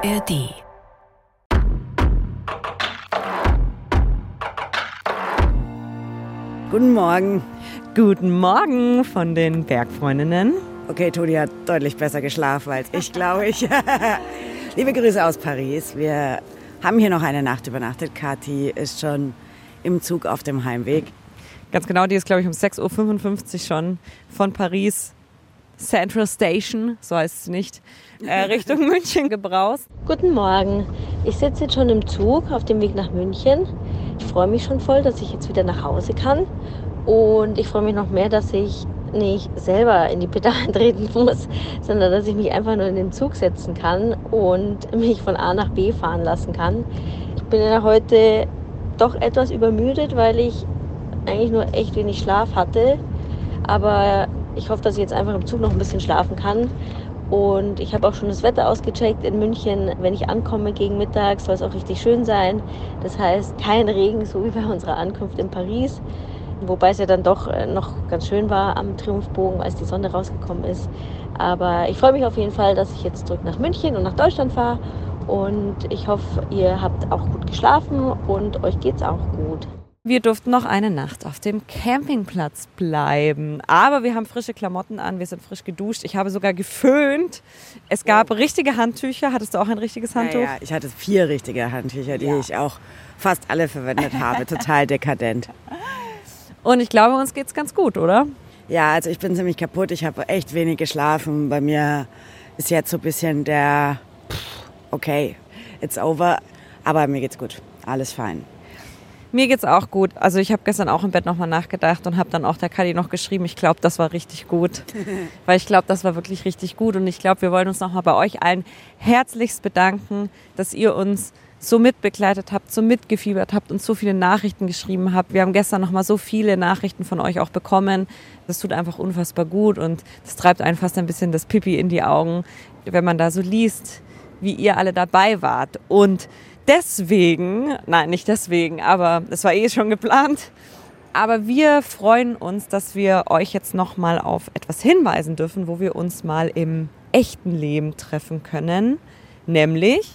ARD. Guten Morgen. Guten Morgen von den Bergfreundinnen. Okay, Toni hat deutlich besser geschlafen als ich, glaube ich. Liebe Grüße aus Paris. Wir haben hier noch eine Nacht übernachtet. Kathi ist schon im Zug auf dem Heimweg. Ganz genau, die ist, glaube ich, um 6.55 Uhr schon von Paris Central Station, so heißt es nicht, äh, Richtung München gebraust. Guten Morgen. Ich sitze jetzt schon im Zug auf dem Weg nach München. Ich freue mich schon voll, dass ich jetzt wieder nach Hause kann. Und ich freue mich noch mehr, dass ich nicht selber in die Pedalen treten muss, sondern dass ich mich einfach nur in den Zug setzen kann und mich von A nach B fahren lassen kann. Ich bin ja heute doch etwas übermüdet, weil ich eigentlich nur echt wenig Schlaf hatte. Aber ich hoffe, dass ich jetzt einfach im Zug noch ein bisschen schlafen kann. Und ich habe auch schon das Wetter ausgecheckt in München. Wenn ich ankomme gegen Mittag, soll es auch richtig schön sein. Das heißt, kein Regen, so wie bei unserer Ankunft in Paris. Wobei es ja dann doch äh, noch ganz schön war am Triumphbogen, als die Sonne rausgekommen ist. Aber ich freue mich auf jeden Fall, dass ich jetzt zurück nach München und nach Deutschland fahre. Und ich hoffe, ihr habt auch gut geschlafen und euch geht es auch gut. Wir durften noch eine Nacht auf dem Campingplatz bleiben. Aber wir haben frische Klamotten an, wir sind frisch geduscht. Ich habe sogar geföhnt. Es gab richtige Handtücher. Hattest du auch ein richtiges Handtuch? Ja, ja, ich hatte vier richtige Handtücher, die Ja. ich auch fast alle verwendet habe. Total dekadent. Und ich glaube, uns geht's ganz gut, oder? Ja, also ich bin ziemlich kaputt. Ich habe echt wenig geschlafen. Bei mir ist jetzt so ein bisschen der, okay, it's over. Aber mir geht's gut. Alles fein. Mir geht's auch gut. Also ich habe gestern auch im Bett nochmal nachgedacht und habe dann auch der Kadi noch geschrieben, ich glaube, das war richtig gut. Weil ich glaube, das war wirklich richtig gut. Und ich glaube, wir wollen uns nochmal bei euch allen herzlichst bedanken, dass ihr uns so mitbegleitet habt, so mitgefiebert habt und so viele Nachrichten geschrieben habt. Wir haben gestern nochmal so viele Nachrichten von euch auch bekommen. Das tut einfach unfassbar gut und das treibt einen fast ein bisschen das Pipi in die Augen, wenn man da so liest, wie ihr alle dabei wart. Und deswegen, nein, nicht deswegen, aber das war eh schon geplant. Aber wir freuen uns, dass wir euch jetzt nochmal auf etwas hinweisen dürfen, wo wir uns mal im echten Leben treffen können. Nämlich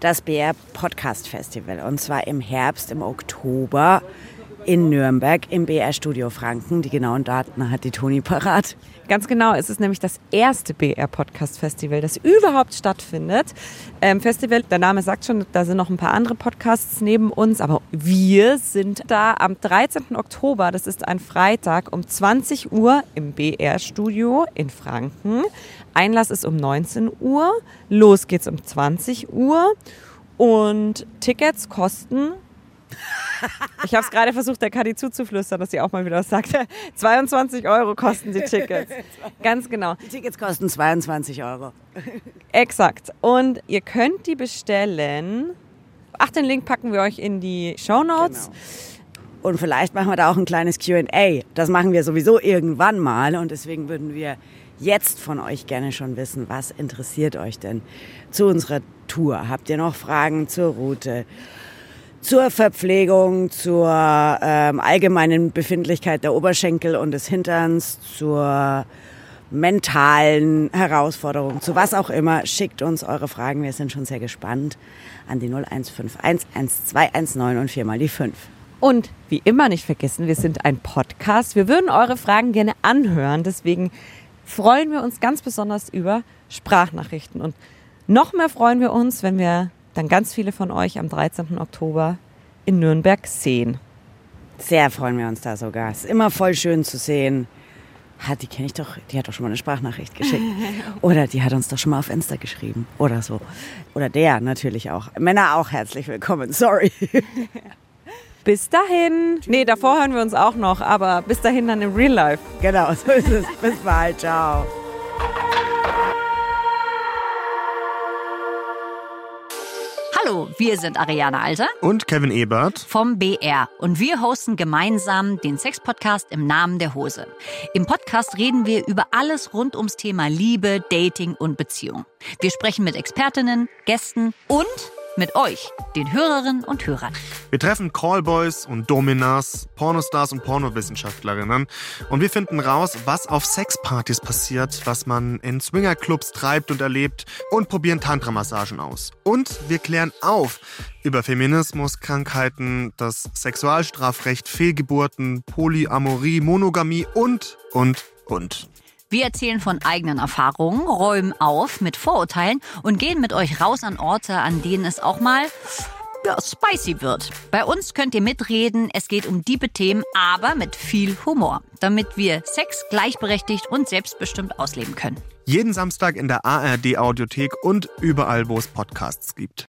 das BR Podcast Festival. Und zwar im Herbst, im Oktober in Nürnberg im BR Studio Franken. Die genauen Daten hat die Toni parat. Ganz genau, es ist nämlich das erste BR Podcast Festival, das überhaupt stattfindet. Ähm, Festival, der Name sagt schon, da sind noch ein paar andere Podcasts neben uns, aber wir sind da am 13. Oktober, das ist ein Freitag um 20 Uhr im BR Studio in Franken. Einlass ist um 19 Uhr, los geht's um 20 Uhr und Tickets kosten ich habe es gerade versucht, der Kadi zuzuflüstern, dass sie auch mal wieder was sagt. 22 Euro kosten die Tickets. Ganz genau. Die Tickets kosten 22 Euro. Exakt. Und ihr könnt die bestellen. Ach, den Link packen wir euch in die Show Notes. Und vielleicht machen wir da auch ein kleines QA. Das machen wir sowieso irgendwann mal. Und deswegen würden wir jetzt von euch gerne schon wissen, was interessiert euch denn zu unserer Tour? Habt ihr noch Fragen zur Route? Zur Verpflegung, zur ähm, allgemeinen Befindlichkeit der Oberschenkel und des Hinterns, zur mentalen Herausforderung, zu was auch immer, schickt uns eure Fragen. Wir sind schon sehr gespannt an die 0151 1219 und viermal die 5. Und wie immer nicht vergessen, wir sind ein Podcast. Wir würden eure Fragen gerne anhören. Deswegen freuen wir uns ganz besonders über Sprachnachrichten. Und noch mehr freuen wir uns, wenn wir dann ganz viele von euch am 13. Oktober in Nürnberg sehen. Sehr freuen wir uns da sogar. Es ist immer voll schön zu sehen. Ha, die kenne ich doch, die hat doch schon mal eine Sprachnachricht geschickt. Oder die hat uns doch schon mal auf Insta geschrieben. Oder so. Oder der natürlich auch. Männer auch herzlich willkommen. Sorry. Bis dahin. Nee, davor hören wir uns auch noch, aber bis dahin dann im Real Life. Genau, so ist es. Bis bald. Ciao. Hallo, wir sind Ariane Alter Und Kevin Ebert. vom BR und wir hosten gemeinsam den Sex-Podcast im Namen der Hose. Im Podcast reden wir über alles rund ums Thema Liebe, Dating und Beziehung. Wir sprechen mit Expertinnen, Gästen und mit euch, den Hörerinnen und Hörern. Wir treffen Callboys und Dominas, Pornostars und Pornowissenschaftlerinnen und wir finden raus, was auf Sexpartys passiert, was man in Swingerclubs treibt und erlebt und probieren Tantra-Massagen aus. Und wir klären auf über Feminismus, Krankheiten, das Sexualstrafrecht, Fehlgeburten, Polyamorie, Monogamie und, und, und. Wir erzählen von eigenen Erfahrungen, räumen auf mit Vorurteilen und gehen mit euch raus an Orte, an denen es auch mal ja, spicy wird. Bei uns könnt ihr mitreden, es geht um diebe Themen, aber mit viel Humor, damit wir Sex gleichberechtigt und selbstbestimmt ausleben können. Jeden Samstag in der ARD Audiothek und überall, wo es Podcasts gibt.